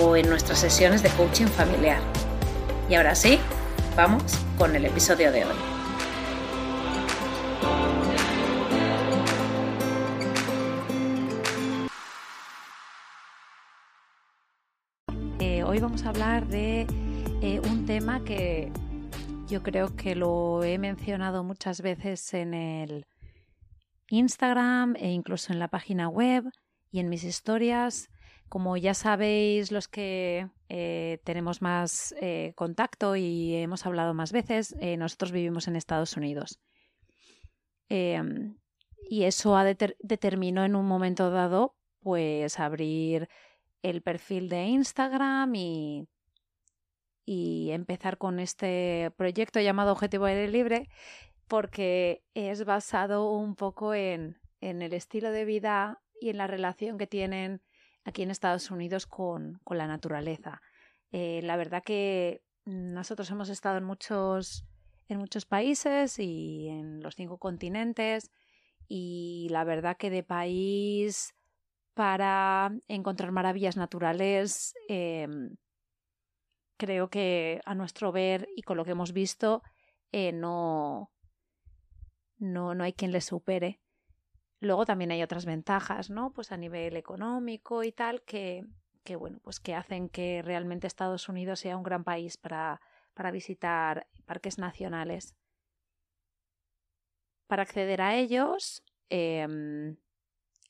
o en nuestras sesiones de coaching familiar. Y ahora sí, vamos con el episodio de hoy. Eh, hoy vamos a hablar de eh, un tema que yo creo que lo he mencionado muchas veces en el Instagram e incluso en la página web y en mis historias. Como ya sabéis los que eh, tenemos más eh, contacto y hemos hablado más veces, eh, nosotros vivimos en Estados Unidos. Em, y eso ha determinó en un momento dado pues abrir el perfil de Instagram y, empezar con este proyecto llamado Objetivo Aire Libre porque es basado un poco en el estilo de vida y en la relación que tienen aquí en Estados Unidos con, con la naturaleza. Eh, la verdad que nosotros hemos estado en muchos, en muchos países y en los cinco continentes y la verdad que de país para encontrar maravillas naturales eh, creo que a nuestro ver y con lo que hemos visto eh, no, no, no hay quien le supere. Luego también hay otras ventajas, ¿no? Pues a nivel económico y tal, que, que bueno, pues que hacen que realmente Estados Unidos sea un gran país para, para visitar parques nacionales. Para acceder a ellos, eh,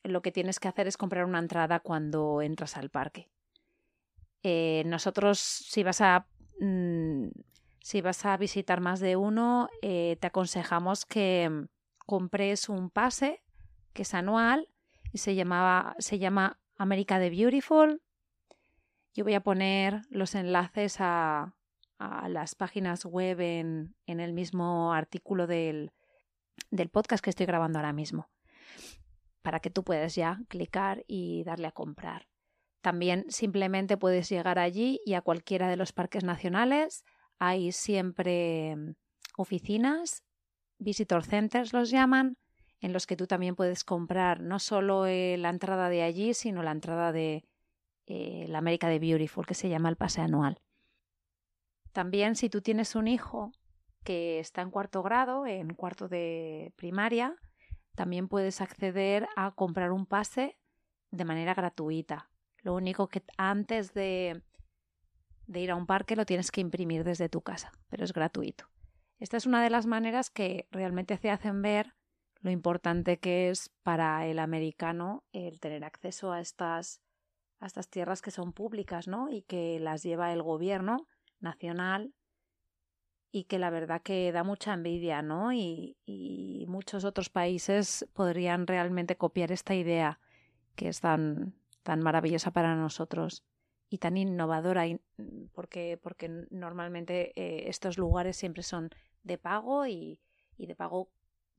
lo que tienes que hacer es comprar una entrada cuando entras al parque. Eh, nosotros, si vas a mmm, si vas a visitar más de uno, eh, te aconsejamos que compres un pase que es anual y se, llamaba, se llama América the Beautiful. Yo voy a poner los enlaces a, a las páginas web en, en el mismo artículo del, del podcast que estoy grabando ahora mismo, para que tú puedas ya clicar y darle a comprar. También simplemente puedes llegar allí y a cualquiera de los parques nacionales. Hay siempre mm, oficinas, visitor centers los llaman, en los que tú también puedes comprar no solo eh, la entrada de allí, sino la entrada de eh, la América de Beautiful, que se llama el pase anual. También si tú tienes un hijo que está en cuarto grado, en cuarto de primaria, también puedes acceder a comprar un pase de manera gratuita. Lo único que antes de, de ir a un parque lo tienes que imprimir desde tu casa, pero es gratuito. Esta es una de las maneras que realmente te hacen ver lo importante que es para el americano el tener acceso a estas, a estas tierras que son públicas, ¿no? Y que las lleva el gobierno nacional y que la verdad que da mucha envidia, ¿no? Y, y muchos otros países podrían realmente copiar esta idea que es tan, tan maravillosa para nosotros y tan innovadora, porque, porque normalmente eh, estos lugares siempre son de pago y, y de pago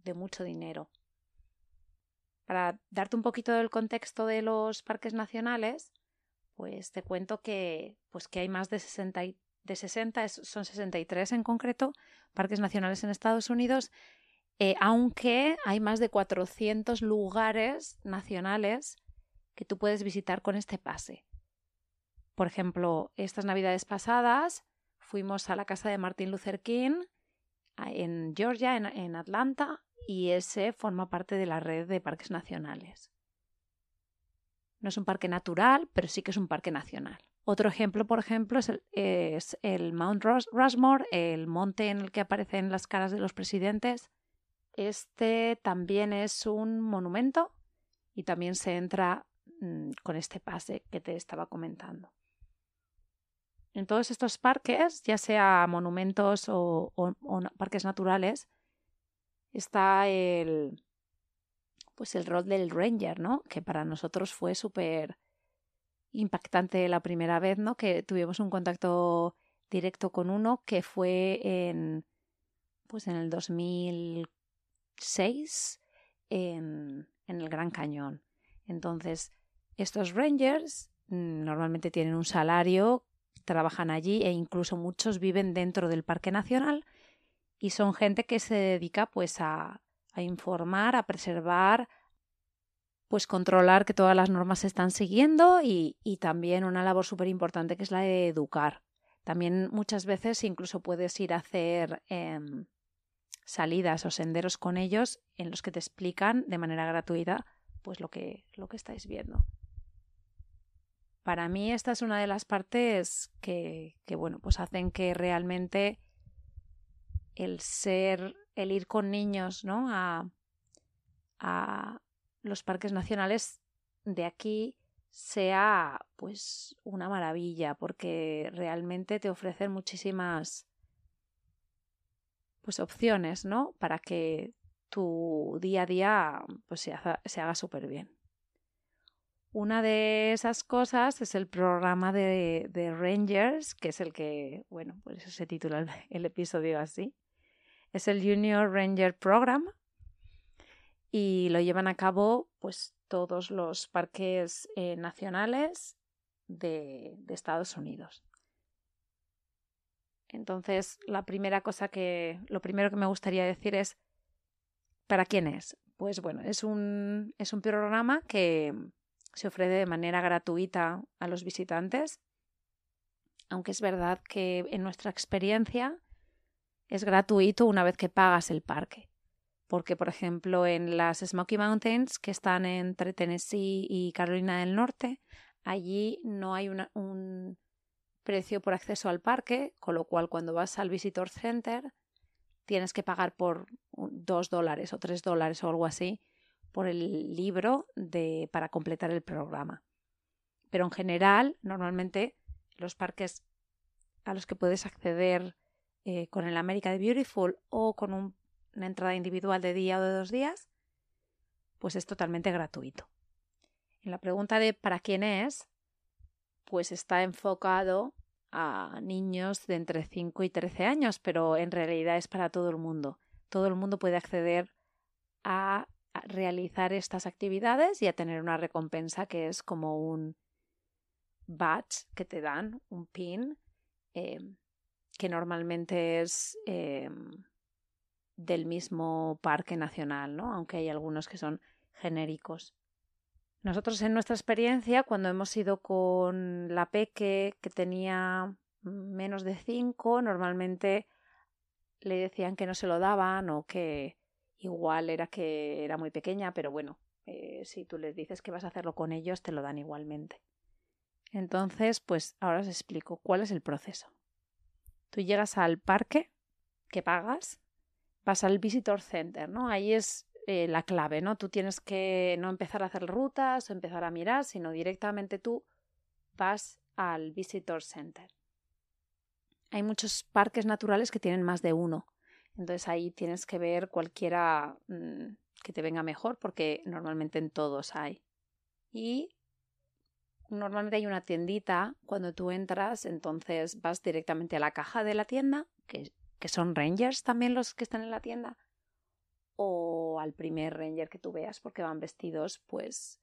de mucho dinero. Para darte un poquito del contexto de los parques nacionales, pues te cuento que, pues que hay más de 60, de 60, son 63 en concreto, parques nacionales en Estados Unidos, eh, aunque hay más de 400 lugares nacionales que tú puedes visitar con este pase. Por ejemplo, estas navidades pasadas fuimos a la casa de Martin Luther King en Georgia, en, en Atlanta, y ese forma parte de la red de parques nacionales. No es un parque natural, pero sí que es un parque nacional. Otro ejemplo, por ejemplo, es el, Mount Rushmore, el monte en el que aparecen las caras de los presidentes. Este también es un monumento y también se entra mm, con este pase que te estaba comentando. En todos estos parques, ya sea monumentos o, parques naturales, está el, pues el rol del ranger, ¿no? Que para nosotros fue súper impactante la primera vez, ¿no? Que tuvimos un contacto directo con uno que fue en, pues en el 2006 en, en el Gran Cañón. Entonces, estos rangers mm, normalmente tienen un salario trabajan allí e incluso muchos viven dentro del Parque Nacional y son gente que se dedica pues a, a informar, a preservar, pues controlar que todas las normas se están siguiendo y, y también una labor súper importante que es la de educar. También muchas veces incluso puedes ir a hacer em, salidas o senderos con ellos en los que te explican de manera gratuita pues lo que, lo que estáis viendo para mí esta es una de las partes que, que, bueno, pues hacen que realmente el ser, el ir con niños, ¿no? A, a los parques nacionales de aquí sea pues una maravilla porque realmente te ofrecen muchísimas pues opciones, ¿no? Para que tu día a día pues se, haga, se haga súper bien. Una de esas cosas es el programa de, Rangers, que es el que, bueno, por eso se titula el, episodio así. Es el Junior Ranger Program y lo llevan a cabo pues todos los parques eh, nacionales de, de Estados Unidos. Entonces, la primera cosa que, lo primero que me gustaría decir es, ¿para quién es? Pues bueno, es un, es un programa que, se ofrece de manera gratuita a los visitantes, aunque es verdad que en nuestra experiencia es gratuito una vez que pagas el parque. Porque, por ejemplo, en las Smoky Mountains, que están entre Tennessee y Carolina del Norte, allí no hay un precio por acceso al parque, con lo cual cuando vas al Visitor Center tienes que pagar por dos dólares o tres dólares o algo así por el libro de, para completar el programa. Pero en general, normalmente los parques a los que puedes acceder eh, con el América de Beautiful o con una entrada individual de día o de dos días, pues es totalmente gratuito. En la pregunta de ¿para quién es? Pues está enfocado a niños de entre 5 y 13 años, pero en realidad es para todo el mundo. Todo el mundo puede acceder a realizar estas actividades y a tener una recompensa que es como un badge que te dan, un pin, eh, que normalmente es eh, del mismo parque nacional, ¿no? aunque hay algunos que son genéricos. Nosotros en nuestra experiencia, cuando hemos ido con la Peque, que tenía menos de 5, normalmente le decían que no se lo daban o que igual era que era muy pequeña, pero bueno, eh, si tú les dices que vas a hacerlo con ellos, te lo dan igualmente. Entonces, pues ahora os explico cuál es el proceso. Tú llegas al parque, que pagas, vas al Visitor Center, ¿no? Ahí es eh, la clave, ¿no? Tú tienes que no empezar a hacer rutas o empezar a mirar, sino directamente tú vas al Visitor Center. Hay muchos parques naturales que tienen más de uno. Entonces ahí tienes que ver cualquiera mm, que te venga mejor porque normalmente en todos hay. Y normalmente hay una tiendita cuando tú entras, entonces vas directamente a la caja de la tienda, que, que son rangers también los que están en la tienda, o al primer ranger que tú veas porque van vestidos pues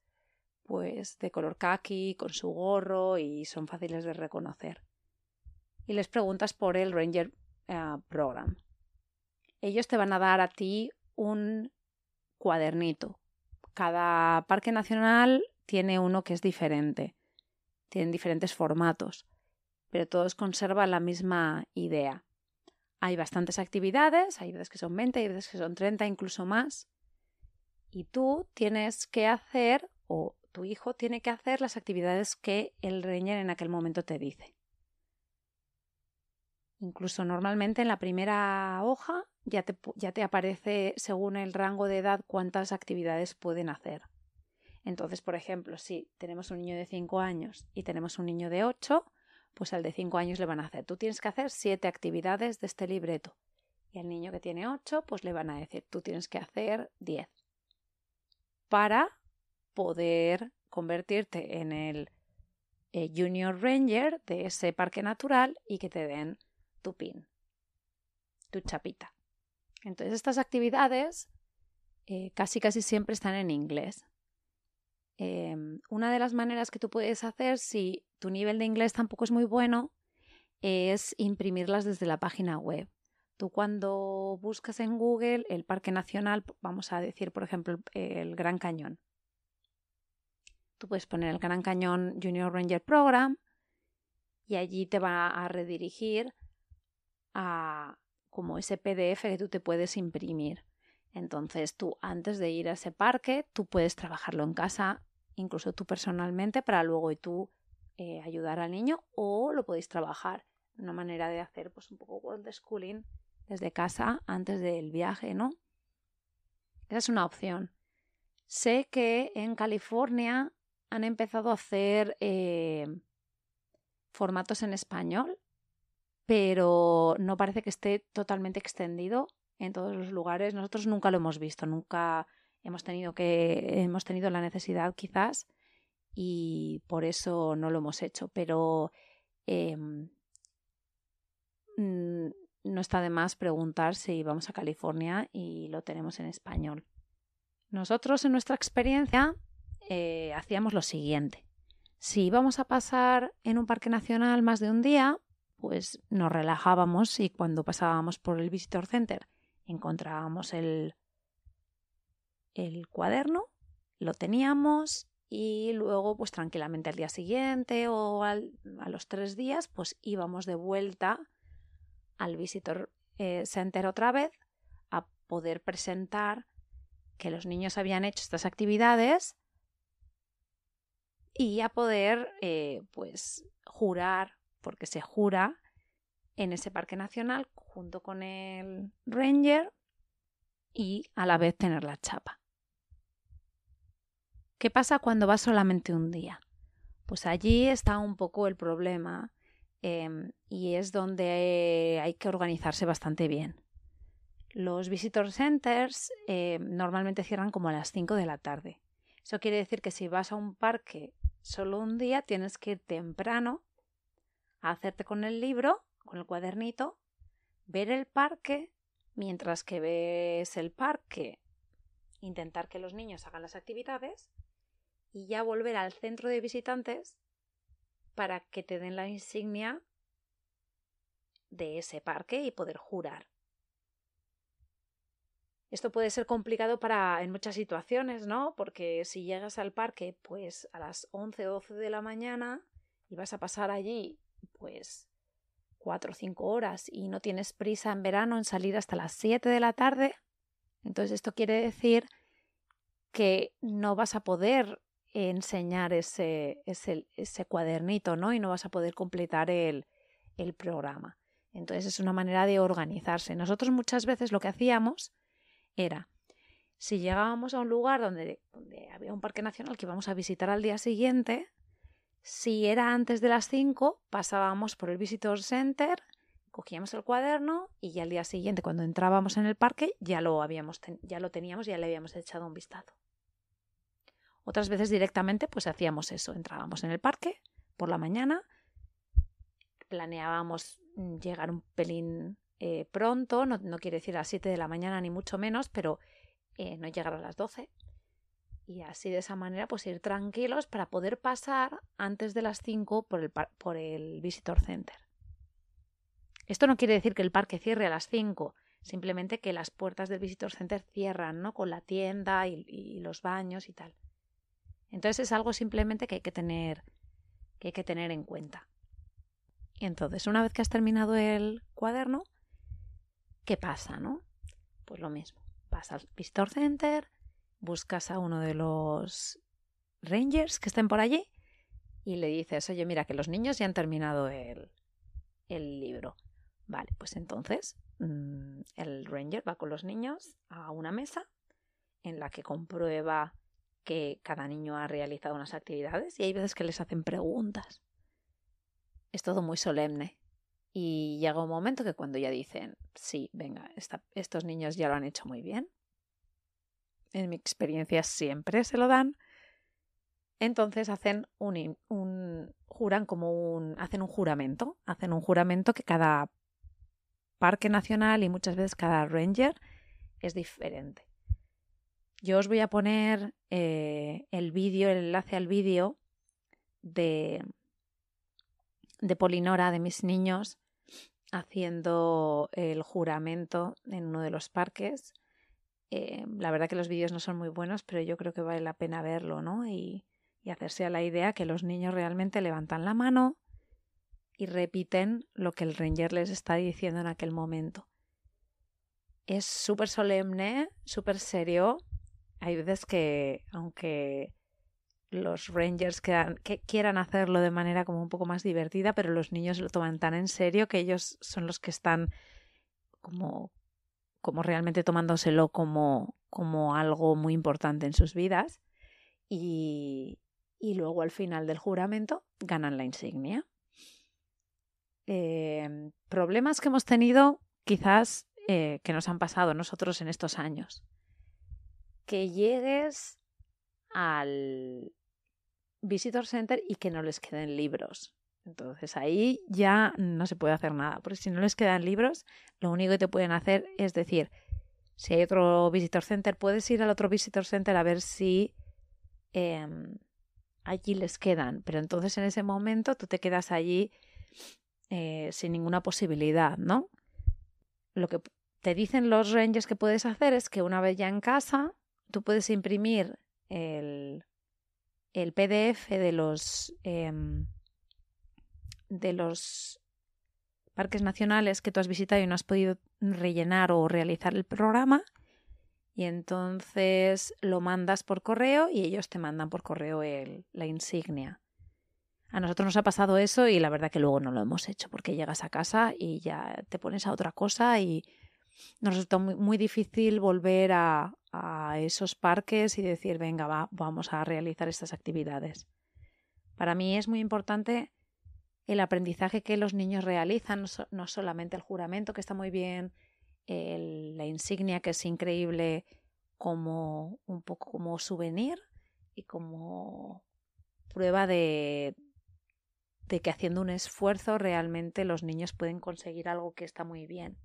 pues de color khaki, con su gorro y son fáciles de reconocer. Y les preguntas por el Ranger eh, Program ellos te van a dar a ti un cuadernito. Cada parque nacional tiene uno que es diferente. Tienen diferentes formatos, pero todos conservan la misma idea. Hay bastantes actividades, hay veces que son 20, hay veces que son 30, incluso más. Y tú tienes que hacer o tu hijo tiene que hacer las actividades que el ranger en aquel momento te dice. Incluso normalmente en la primera hoja ya te, ya te aparece según el rango de edad cuántas actividades pueden hacer. Entonces, por ejemplo, si tenemos un niño de 5 años y tenemos un niño de 8, pues al de 5 años le van a hacer, tú tienes que hacer 7 actividades de este libreto. Y al niño que tiene 8, pues le van a decir, tú tienes que hacer 10. Para poder convertirte en el eh, Junior Ranger de ese parque natural y que te den tu pin, tu chapita. Entonces estas actividades eh, casi casi siempre están en inglés. Em, una de las maneras que tú puedes hacer si tu nivel de inglés tampoco es muy bueno es imprimirlas desde la página web. Tú cuando buscas en Google el Parque Nacional, vamos a decir por ejemplo el Gran Cañón. Tú puedes poner el Gran Cañón Junior Ranger Program y allí te va a redirigir a como ese PDF que tú te puedes imprimir. Entonces tú antes de ir a ese parque, tú puedes trabajarlo en casa, incluso tú personalmente, para luego y tú eh, ayudar al niño o lo podéis trabajar. Una manera de hacer pues un poco world schooling desde casa antes del viaje, ¿no? Esa es una opción. Sé que en California han empezado a hacer eh, formatos en español pero no parece que esté totalmente extendido en todos los lugares. Nosotros nunca lo hemos visto, nunca hemos tenido que hemos tenido la necesidad quizás y por eso no lo hemos hecho, pero em, mm, no está de más preguntar si vamos a California y lo tenemos en español. Nosotros en nuestra experiencia eh, hacíamos lo siguiente. Si íbamos a pasar en un parque nacional más de un día, pues nos relajábamos y cuando pasábamos por el Visitor Center encontrábamos el, el cuaderno, lo teníamos y luego pues tranquilamente al día siguiente o a los tres días pues íbamos de vuelta al Visitor eh, Center otra vez a poder presentar que los niños habían hecho estas actividades y a poder eh, pues jurar porque se jura en ese parque nacional junto con el ranger y a la vez tener la chapa. ¿Qué pasa cuando vas solamente un día? Pues allí está un poco el problema em, y es donde hay que organizarse bastante bien. Los visitor centers em, normalmente cierran como a las 5 de la tarde. Eso quiere decir que si vas a un parque solo un día tienes que ir temprano a hacerte con el libro, con el cuadernito, ver el parque, mientras que ves el parque, intentar que los niños hagan las actividades y ya volver al centro de visitantes para que te den la insignia de ese parque y poder jurar. Esto puede ser complicado para en muchas situaciones, ¿no? Porque si llegas al parque pues a las 11 o 12 de la mañana y vas a pasar allí pues cuatro o cinco horas y no tienes prisa en verano en salir hasta las siete de la tarde, entonces esto quiere decir que no vas a poder enseñar ese, ese, ese cuadernito, ¿no? Y no vas a poder completar el, el programa. Entonces es una manera de organizarse. Nosotros muchas veces lo que hacíamos era, si llegábamos a un lugar donde, había un parque nacional que íbamos a visitar al día siguiente, si era antes de las 5, pasábamos por el Visitor Center, cogíamos el cuaderno y ya al día siguiente, cuando entrábamos en el parque, ya lo, habíamos ya lo teníamos, ya le habíamos echado un vistazo. Otras veces directamente, pues hacíamos eso, entrábamos en el parque por la mañana, planeábamos mm, llegar un pelín eh, pronto, no, quiere decir a las 7 de la mañana ni mucho menos, pero eh, no llegar a las 12 y así de esa manera pues ir tranquilos para poder pasar antes de las 5 por el, por el Visitor Center. Esto no quiere decir que el parque cierre a las 5, simplemente que las puertas del Visitor Center cierran, ¿no? Con la tienda y los baños y tal. Entonces es algo simplemente que hay que tener, que hay que tener en cuenta. Entonces, una vez que has terminado el cuaderno, ¿qué pasa, no? Pues lo mismo. Vas al Visitor Center, buscas a uno de los rangers que estén por allí y le dices, oye, mira, que los niños ya han terminado el, el libro. Vale, pues entonces mm, el ranger va con los niños a una mesa en la que comprueba que cada niño ha realizado unas actividades y hay veces que les hacen preguntas. Es todo muy solemne. Y llega un momento que cuando ya dicen, sí, venga, estos niños ya lo han hecho muy bien, en mi experiencia siempre se lo dan, entonces hacen un, un, juran como un, hacen un juramento, hacen un juramento que cada parque nacional y muchas veces cada ranger es diferente. Yo os voy a poner eh, el vídeo, el enlace al vídeo de, de Polinora, de mis niños, haciendo el juramento en uno de los parques. Eh, la verdad que los vídeos no son muy buenos, pero yo creo que vale la pena verlo, ¿no? Y, y hacerse a la idea que los niños realmente levantan la mano y repiten lo que el ranger les está diciendo en aquel momento. Es súper solemne, súper serio. Hay veces que, aunque los rangers quieran hacerlo de manera como un poco más divertida, pero los niños lo toman tan en serio que ellos son los que están como, como realmente tomándoselo como, como algo muy importante en sus vidas. Y, y luego al final del juramento ganan la insignia. Em, problemas que hemos tenido quizás eh, que nos han pasado nosotros en estos años. Que llegues al Visitor Center y que no les queden libros. Entonces ahí ya no se puede hacer nada, porque si no les quedan libros, lo único que te pueden hacer es decir, si hay otro Visitor Center, puedes ir al otro Visitor Center a ver si em, allí les quedan, pero entonces en ese momento tú te quedas allí eh, sin ninguna posibilidad, ¿no? Lo que te dicen los rangers que puedes hacer es que una vez ya en casa, tú puedes imprimir el, el PDF de los em, de los parques nacionales que tú has visitado y no has podido rellenar o realizar el programa y entonces lo mandas por correo y ellos te mandan por correo el, la insignia. A nosotros nos ha pasado eso y la verdad que luego no lo hemos hecho porque llegas a casa y ya te pones a otra cosa y nos resulta muy, muy difícil volver a, a, esos parques y decir, venga, va, vamos a realizar estas actividades. Para mí es muy importante el aprendizaje que los niños realizan, no solamente el juramento, que está muy bien, la insignia que es increíble como un poco como souvenir y como prueba de, de que haciendo un esfuerzo realmente los niños pueden conseguir algo que está muy bien.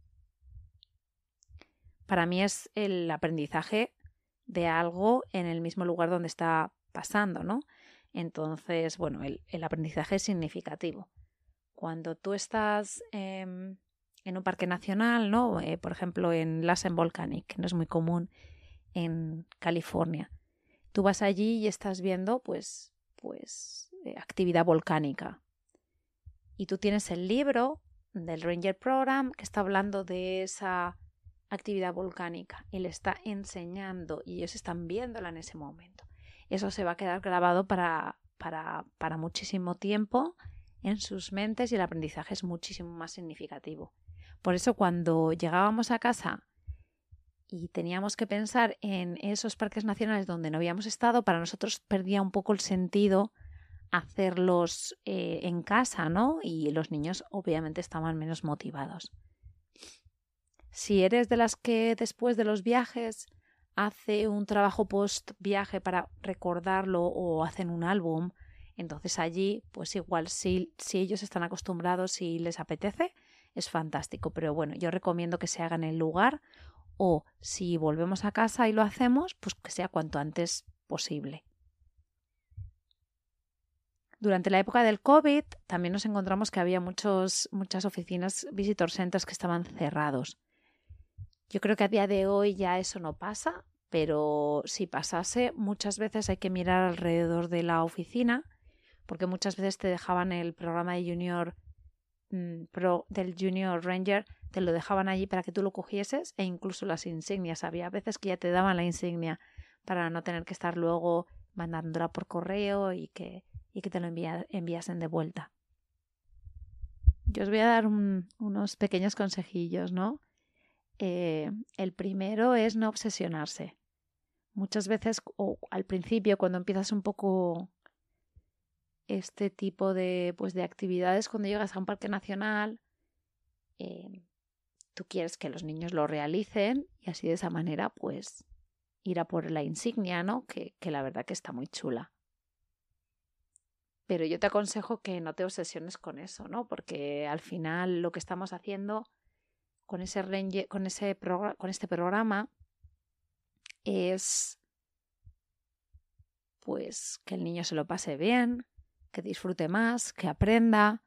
Para mí es el aprendizaje de algo en el mismo lugar donde está pasando, ¿no? Entonces, bueno, el, aprendizaje es significativo. Cuando tú estás eh, en un parque nacional, ¿no? Eh, por ejemplo, en Lassen Volcanic, que no es muy común en California. Tú vas allí y estás viendo, pues, pues, eh, actividad volcánica. Y tú tienes el libro del Ranger Program que está hablando de esa actividad volcánica y le está enseñando y ellos están viéndola en ese momento. Eso se va a quedar grabado para, para, para muchísimo tiempo en sus mentes y el aprendizaje es muchísimo más significativo. Por eso cuando llegábamos a casa y teníamos que pensar en esos parques nacionales donde no habíamos estado, para nosotros perdía un poco el sentido hacerlos eh, en casa, ¿no? Y los niños obviamente estaban menos motivados. Si eres de las que después de los viajes hace un trabajo post viaje para recordarlo o hacen un álbum, entonces allí, pues igual si, si ellos están acostumbrados y les apetece, es fantástico. Pero bueno, yo recomiendo que se haga en el lugar o si volvemos a casa y lo hacemos, pues que sea cuanto antes posible. Durante la época del COVID también nos encontramos que había muchos, muchas oficinas visitor centers que estaban cerrados. Yo creo que a día de hoy ya eso no pasa, pero si pasase, muchas veces hay que mirar alrededor de la oficina, porque muchas veces te dejaban el programa de Junior Mm, pro del Junior Ranger te lo dejaban allí para que tú lo cogieses e incluso las insignias. Había veces que ya te daban la insignia para no tener que estar luego mandándola por correo y que, y que te lo enviasen de vuelta. Yo os voy a dar unos pequeños consejillos, ¿no? Eh, el primero es no obsesionarse. Muchas veces, o al principio, cuando empiezas un poco este tipo de, pues, de actividades, cuando llegas a un parque nacional, eh, tú quieres que los niños lo realicen y así de esa manera, pues, ir a por la insignia, ¿no? Que, que la verdad que está muy chula. Pero yo te aconsejo que no te obsesiones con eso, ¿no? Porque al final lo que estamos haciendo con ese, con ese con este programa es pues que el niño se lo pase bien, que disfrute más, que aprenda.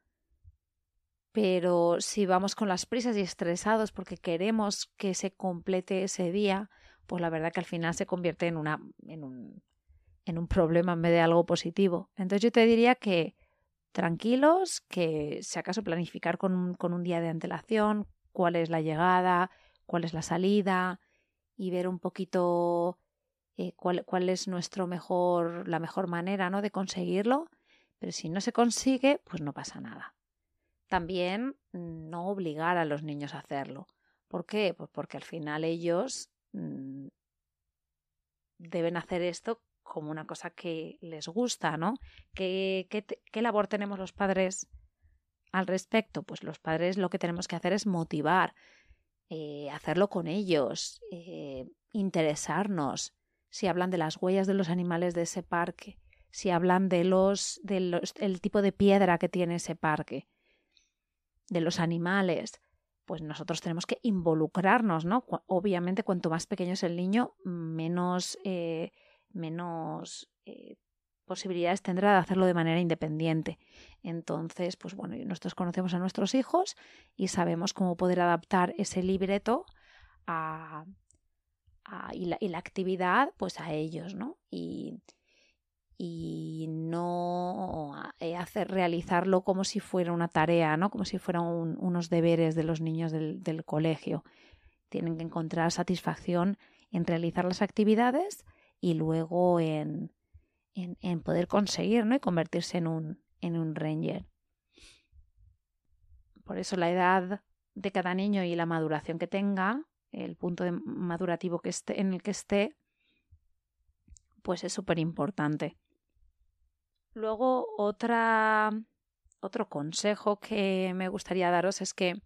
Pero si vamos con las prisas y estresados porque queremos que se complete ese día, pues la verdad que al final se convierte en, una, en, un, en un problema en vez de algo positivo. Entonces yo te diría que tranquilos, que si acaso planificar con con un día de antelación, cuál es la llegada, cuál es la salida y ver un poquito eh, cuál, es nuestro mejor, la mejor manera ¿no? de conseguirlo. Pero si no se consigue, pues no pasa nada. También mm, no obligar a los niños a hacerlo. ¿Por qué? Pues porque al final ellos mm, deben hacer esto como una cosa que les gusta, ¿no? ¿Qué, qué, qué labor tenemos los padres al respecto? Pues los padres lo que tenemos que hacer es motivar, eh, hacerlo con ellos, eh, interesarnos. Si hablan de las huellas de los animales de ese parque, si hablan de los, del tipo de piedra que tiene ese parque, de los animales, pues nosotros tenemos que involucrarnos, ¿no? Obviamente, cuanto más pequeño es el niño, menos, eh, menos posibilidades tendrá de hacerlo de manera independiente. Entonces, pues bueno, nosotros conocemos a nuestros hijos y sabemos cómo poder adaptar ese libreto a, y, la, actividad pues a ellos, ¿no? Y, y no eh, hacer realizarlo como si fuera una tarea, ¿no? Como si fueran unos deberes de los niños del, del colegio. Tienen que encontrar satisfacción en realizar las actividades y luego en, en, poder conseguir ¿no? y convertirse en un, en un ranger. Por eso la edad de cada niño y la maduración que tenga, el punto de madurativo que esté, en el que esté, pues es súper importante. Luego, otra, otro consejo que me gustaría daros es que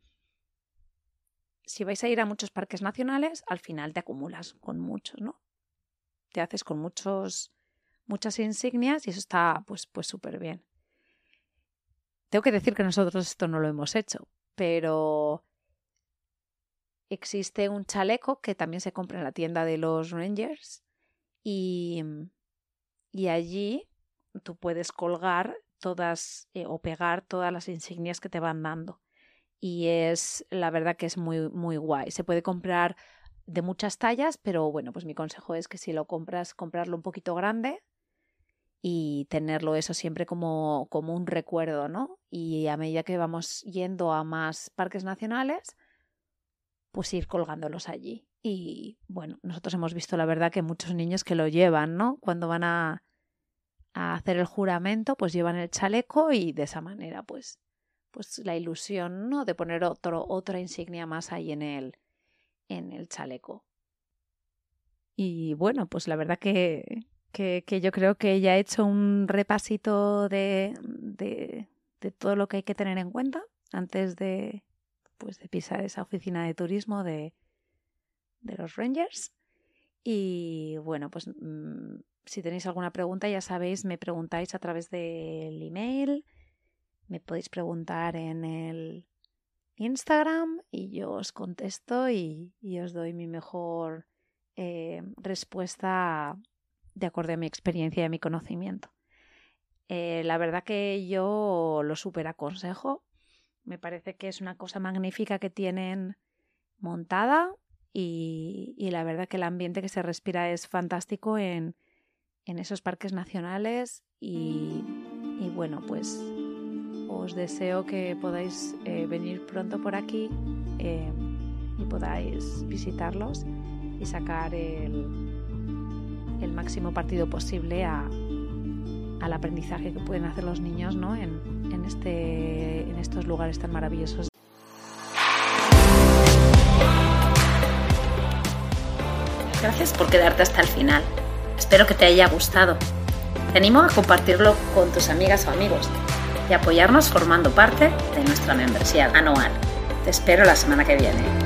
si vais a ir a muchos parques nacionales, al final te acumulas con muchos, ¿no? Te haces con muchos muchas insignias y eso está pues pues súper bien. Tengo que decir que nosotros esto no lo hemos hecho, pero existe un chaleco que también se compra en la tienda de los Rangers y, y allí tú puedes colgar todas eh, o pegar todas las insignias que te van dando. Y es la verdad que es muy, muy guay. Se puede comprar de muchas tallas, pero bueno, pues mi consejo es que si lo compras, comprarlo un poquito grande y tenerlo eso siempre como, como un recuerdo, ¿no? Y a medida que vamos yendo a más parques nacionales, pues ir colgándolos allí. Y bueno, nosotros hemos visto la verdad que muchos niños que lo llevan, ¿no? Cuando van a, a hacer el juramento, pues llevan el chaleco y de esa manera, pues, pues la ilusión, ¿no? De poner otro, otra insignia más ahí en el, en el chaleco. Y bueno, pues la verdad que, que, yo creo que ya he hecho un repasito de, de, todo lo que hay que tener en cuenta antes de, pues, de pisar esa oficina de turismo de, de los Rangers. Y bueno, pues mm, si tenéis alguna pregunta, ya sabéis, me preguntáis a través del email, me podéis preguntar en el Instagram y yo os contesto y, os doy mi mejor eh, respuesta de acuerdo a mi experiencia y a mi conocimiento. Eh, la verdad que yo lo super aconsejo. Me parece que es una cosa magnífica que tienen montada y, la verdad que el ambiente que se respira es fantástico en, esos parques nacionales y, bueno, pues os deseo que podáis eh, venir pronto por aquí eh, y podáis visitarlos y sacar el, el máximo partido posible a, al aprendizaje que pueden hacer los niños ¿no? en, en, este, en estos lugares tan maravillosos. Gracias por quedarte hasta el final. Espero que te haya gustado. Te animo a compartirlo con tus amigas o amigos y apoyarnos formando parte de nuestra membresía anual. Te espero la semana que viene.